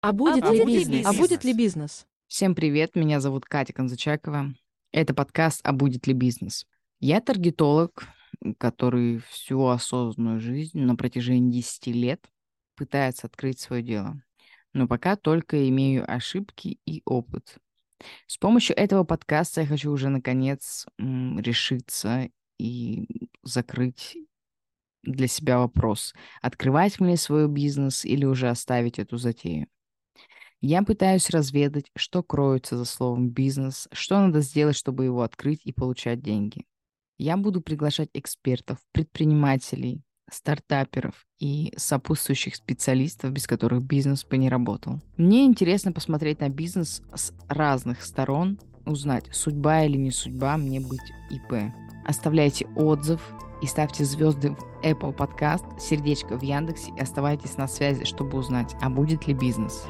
А будет, А ли, будет ли бизнес? А бизнес? будет ли бизнес? Всем привет, меня зовут Катя Конзачакова. Это подкаст «А будет ли бизнес?». Я таргетолог, который всю осознанную жизнь на протяжении 10 лет пытается открыть свое дело. Но пока только имею ошибки и опыт. С помощью этого подкаста я хочу уже наконец решиться и закрыть для себя вопрос, открывать мне свой бизнес или уже оставить эту затею. Я пытаюсь разведать, что кроется за словом «бизнес», что надо сделать, чтобы его открыть и получать деньги. Я буду приглашать экспертов, предпринимателей, стартаперов и сопутствующих специалистов, без которых бизнес бы не работал. Мне интересно посмотреть на бизнес с разных сторон, узнать, судьба или не судьба мне быть ИП. Оставляйте отзыв и ставьте звезды в Apple Podcast, сердечко в Яндексе и оставайтесь на связи, чтобы узнать, а будет ли бизнес.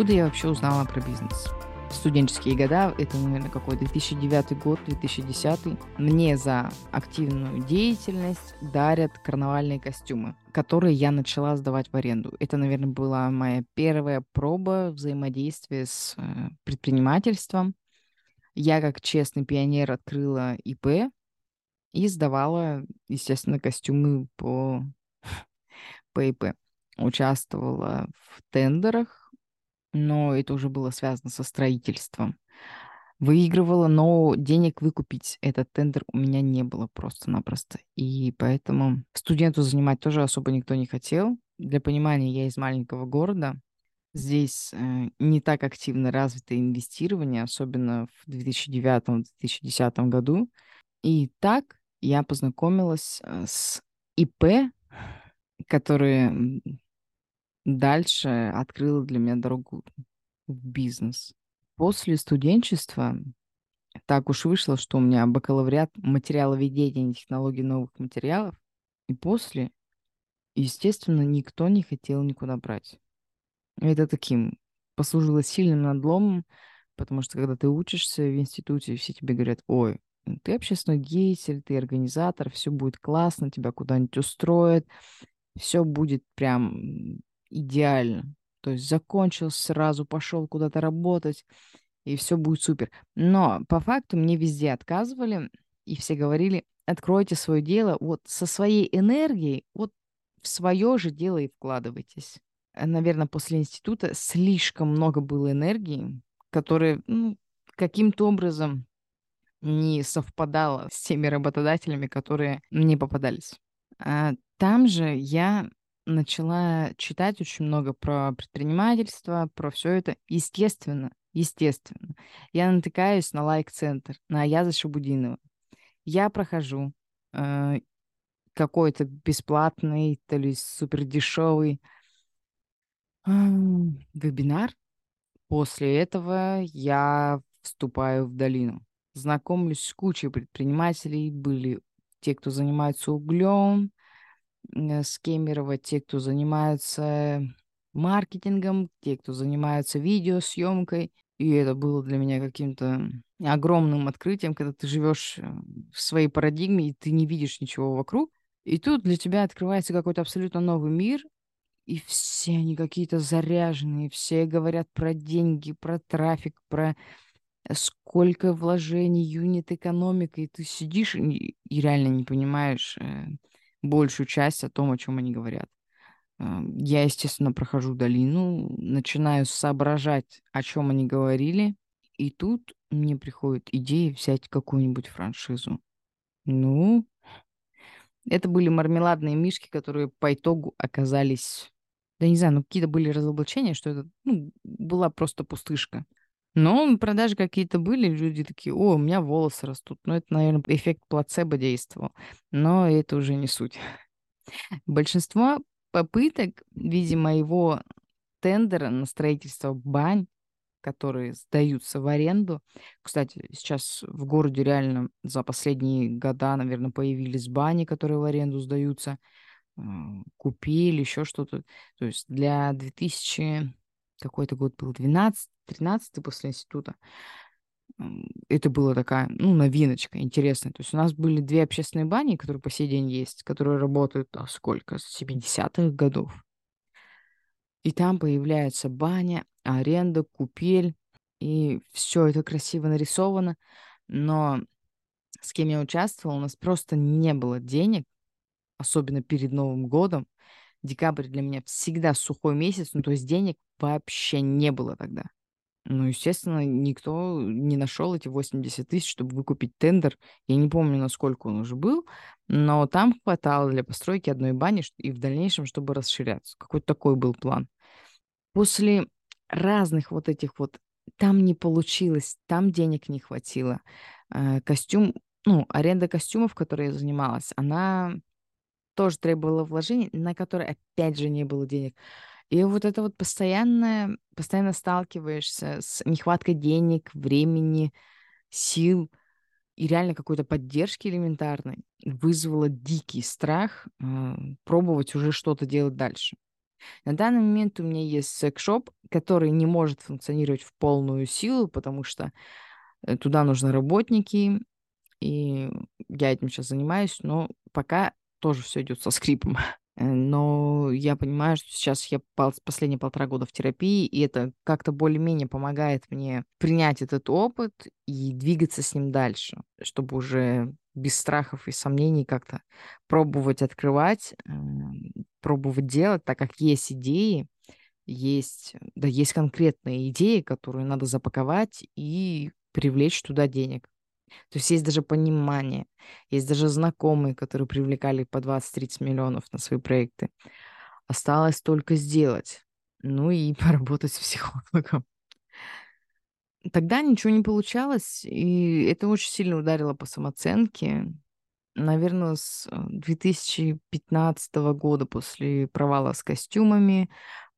Откуда я вообще узнала про бизнес? Студенческие года, это, наверное, какой 2009 год, 2010. Мне за активную деятельность дарят карнавальные костюмы, которые я начала сдавать в аренду. Это, наверное, была моя первая проба взаимодействия с э, предпринимательством. Я, как честный пионер, открыла ИП и сдавала, естественно, костюмы по, по ИП. Участвовала в тендерах, но это уже было связано со строительством. Выигрывала, но денег выкупить этот тендер у меня не было просто-напросто. И поэтому студенту занимать тоже особо никто не хотел. Для понимания, я из маленького города. Здесь э, не так активно развито инвестирование, особенно в 2009-2010 году. И так я познакомилась э, с ИП, которые дальше открыло для меня дорогу в бизнес. После студенчества так уж вышло, что у меня бакалавриат материаловедения и технологий новых материалов. И после, естественно, никто не хотел никуда брать. Это таким послужило сильным надломом, потому что когда ты учишься в институте, все тебе говорят, ой, ты общественный деятель, ты организатор, все будет классно, тебя куда-нибудь устроят, все будет прям идеально. То есть закончил сразу, пошел куда-то работать, и все будет супер. Но по факту мне везде отказывали, и все говорили, откройте свое дело вот со своей энергией, вот в свое же дело и вкладывайтесь. Наверное, после института слишком много было энергии, которая ну, каким-то образом не совпадала с теми работодателями, которые мне попадались. А там же я начала читать очень много про предпринимательство, про все это. Естественно, естественно. Я натыкаюсь на лайк-центр, на Аяза Шабудинова. Я прохожу э, какой-то бесплатный, то ли супер дешевый э, вебинар. После этого я вступаю в долину. Знакомлюсь с кучей предпринимателей. Были те, кто занимается углем, э, с Кемерово, те, кто занимаются маркетингом, те, кто занимаются видеосъемкой. И это было для меня каким-то огромным открытием, когда ты живешь э, в своей парадигме, и ты не видишь ничего вокруг. И тут для тебя открывается какой-то абсолютно новый мир, и все они какие-то заряженные, все говорят про деньги, про трафик, про сколько вложений, юнит экономика, и ты сидишь и, и реально не понимаешь э, большую часть о том, о чем они говорят. Э, Я, естественно, прохожу долину, начинаю соображать, о чем они говорили, и тут мне приходит идея взять какую-нибудь франшизу. Ну, это были мармеладные мишки, которые по итогу оказались, да не знаю, ну какие-то были разоблачения, что это ну, была просто пустышка. Но продажи какие-то были, люди такие, о, у меня волосы растут. Ну, это, наверное, эффект плацебо действовал. Но это уже не суть. Большинство попыток в виде моего тендера на строительство бань, которые сдаются в аренду. Кстати, сейчас в городе реально за последние года, наверное, появились бани, которые в аренду сдаются. Купили еще что-то. То есть для 2000 какой-то год был 12 13 после института. это была такая, ну, новиночка интересная. То есть у нас были две общественные бани, которые по сей день есть, которые работают, а сколько, с 70-х годов. И там появляется баня, аренда, купель, и все это красиво нарисовано. Но с кем я участвовала, у нас просто не было денег, особенно перед Новым годом. Декабрь для меня всегда сухой месяц, ну то есть денег вообще не было тогда. Ну, естественно, никто не нашел эти 80 тысяч, чтобы выкупить тендер. Я не помню, насколько он уже был, но там хватало для постройки одной бани и в дальнейшем, чтобы расширяться. Какой-то такой был план. После разных вот этих вот там не получилось, там денег не хватило. Э, костюм, ну, аренда костюмов, которой я занималась, она тоже требовала вложений, на которые, опять же, не было денег. И вот это вот постоянное, постоянно сталкиваешься с нехваткой денег, времени, сил и реально какой-то поддержки элементарной вызвало дикий страх э, пробовать уже что-то делать дальше. На данный момент у меня есть секс-шоп, который не может функционировать в полную силу, потому что э, туда нужны работники, и я этим сейчас занимаюсь, но пока тоже все идет со скрипом. Э, но я понимаю, что сейчас я последние полтора года в терапии, и это как-то более-менее помогает мне принять этот опыт и двигаться с ним дальше, чтобы уже без страхов и сомнений как-то пробовать открывать, эм, пробовать делать, так как есть идеи, есть, да, есть конкретные идеи, которые надо запаковать и привлечь туда денег. То есть есть даже понимание, есть даже знакомые, которые привлекали по 20-30 миллионов на свои проекты. Осталось только сделать. Ну и поработать с психологом. Тогда ничего не получалось, и это очень сильно ударило по самооценке. Наверное, с 2015 э, года после провала с костюмами,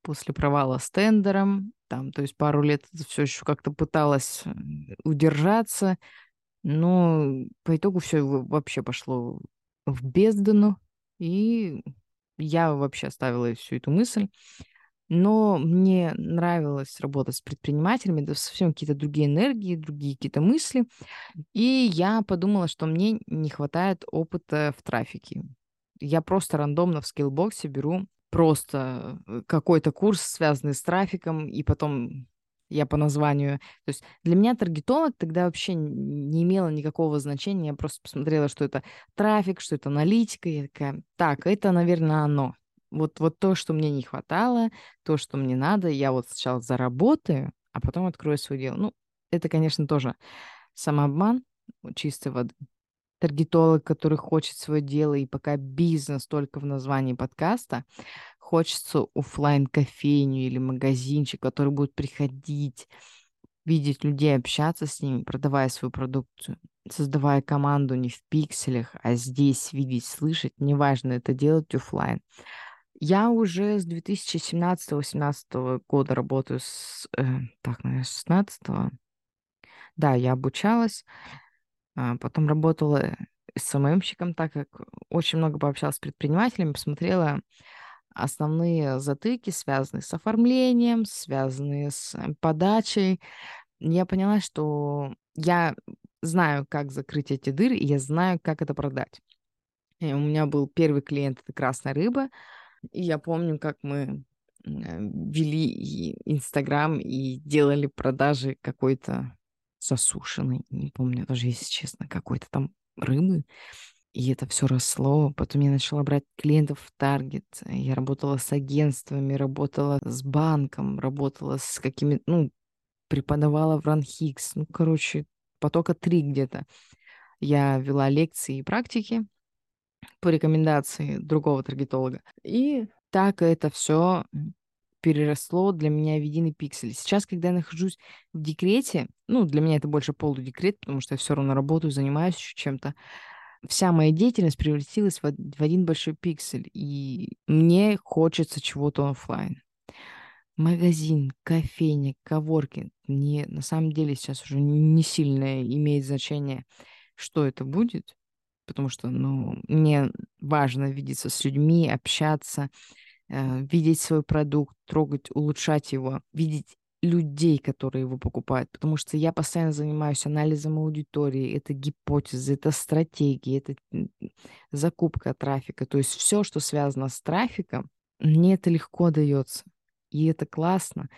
после провала с тендером, там, то есть пару лет все еще как-то пыталась э, удержаться, но по итогу все вообще пошло в бездну, и я вообще оставила всю эту мысль. Но мне нравилось работать с предпринимателями, да совсем какие-то другие энергии, другие какие-то мысли. И я подумала, что мне не хватает опыта в трафике. Я просто рандомно в скиллбоксе беру просто э, какой-то курс, связанный с трафиком, и потом я по названию. То есть для меня таргетолог тогда вообще не имело никакого значения. Я просто посмотрела, что это трафик, что это аналитика. Я такая, так, это, наверное, оно. Вот, вот то, что мне не хватало, то, что мне надо, я вот сначала заработаю, а потом открою свое дело. Ну, это, конечно, тоже самообман чистой воды. Таргетолог, который хочет свое дело, и пока бизнес только в названии подкаста, хочется офлайн кофейню или магазинчик, который будет приходить, видеть людей, общаться с ними, продавая свою продукцию, создавая команду не в пикселях, а здесь видеть, слышать, неважно это делать офлайн. Я уже с 2017-2018 года работаю с... Э, так, наверное, 16 -го. Да, я обучалась, а потом работала СММщиком, так как очень много пообщалась с предпринимателями, посмотрела основные затыки, связанные с оформлением, связанные с э, подачей. Я поняла, что я знаю, как закрыть эти дыры, и я знаю, как это продать. И у меня был первый клиент, это красная рыба. И я помню, как мы вели Инстаграм и делали продажи какой-то засушенной, не помню даже, если честно, какой-то там рыбы. И это все росло. Потом я начала брать клиентов в Таргет. Я работала с агентствами, работала с банком, работала с какими-то, ну, преподавала в Ранхикс. Ну, короче, потока три где-то. Я вела лекции и практики по рекомендации другого таргетолога. И так это все переросло для меня в единый пиксель. Сейчас, когда я нахожусь в декрете, ну, для меня это больше полудекрет, потому что я все равно работаю, занимаюсь еще чем-то, вся моя деятельность превратилась в, в один большой пиксель, и мне хочется чего-то офлайн. Магазин, кофейня, коворкинг, мне на самом деле сейчас уже не сильно имеет значение, что это будет, потому что, ну, мне важно видеться с людьми, общаться, э, видеть свой продукт, трогать, улучшать его, видеть людей, которые его покупают, потому что я постоянно занимаюсь анализом аудитории, это гипотезы, это стратегии, это закупка трафика, то есть все, что связано с трафиком, мне это легко дается, и это классно,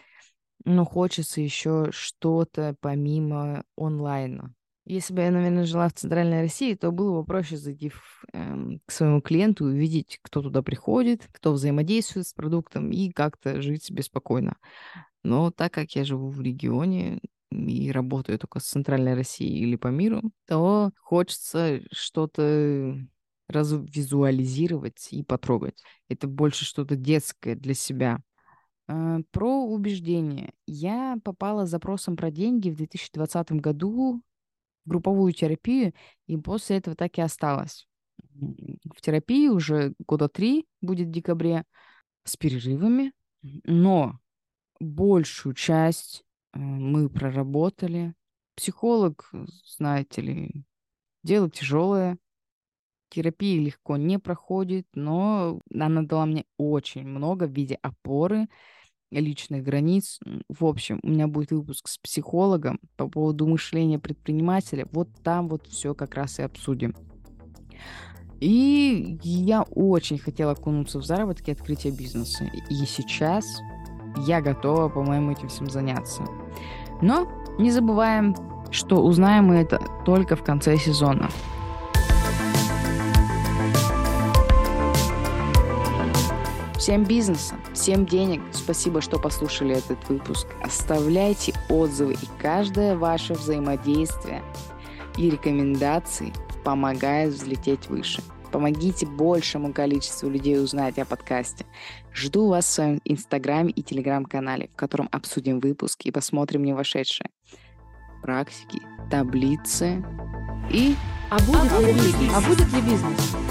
но хочется еще что-то помимо онлайна. Если бы я, наверное, жила в Центральной России, то было бы проще зайти в, эм, к своему клиенту увидеть, кто туда приходит, кто взаимодействует с продуктом и как-то жить себе спокойно. Но так как я живу в регионе и работаю только с Центральной Россией или по миру, то хочется что-то развизуализировать и потрогать. Это больше что-то детское для себя. А, про убеждения. Я попала с запросом про деньги в 2020 году групповую терапию, и после этого так и осталась. В терапии уже года три будет в декабре с перерывами, но большую часть э, мы проработали. Психолог, знаете ли, дело тяжелое. Терапия легко не проходит, но она дала мне очень много в виде опоры, личных границ. В общем, у меня будет выпуск с психологом по поводу мышления предпринимателя. Вот там вот все как раз и обсудим. И я очень хотела окунуться в заработки и открытие бизнеса. И сейчас я готова, по-моему, этим всем заняться. Но не забываем, что узнаем мы это только в конце сезона. Всем бизнеса, всем денег. Спасибо, что послушали этот выпуск. Оставляйте отзывы, и каждое ваше взаимодействие и рекомендации помогает взлететь выше. Помогите большему количеству людей узнать о подкасте. Жду вас в своем инстаграме и телеграм-канале, в котором обсудим выпуск и посмотрим не вошедшие практики, таблицы и... А будет, а ли, бизнес? А будет ли бизнес?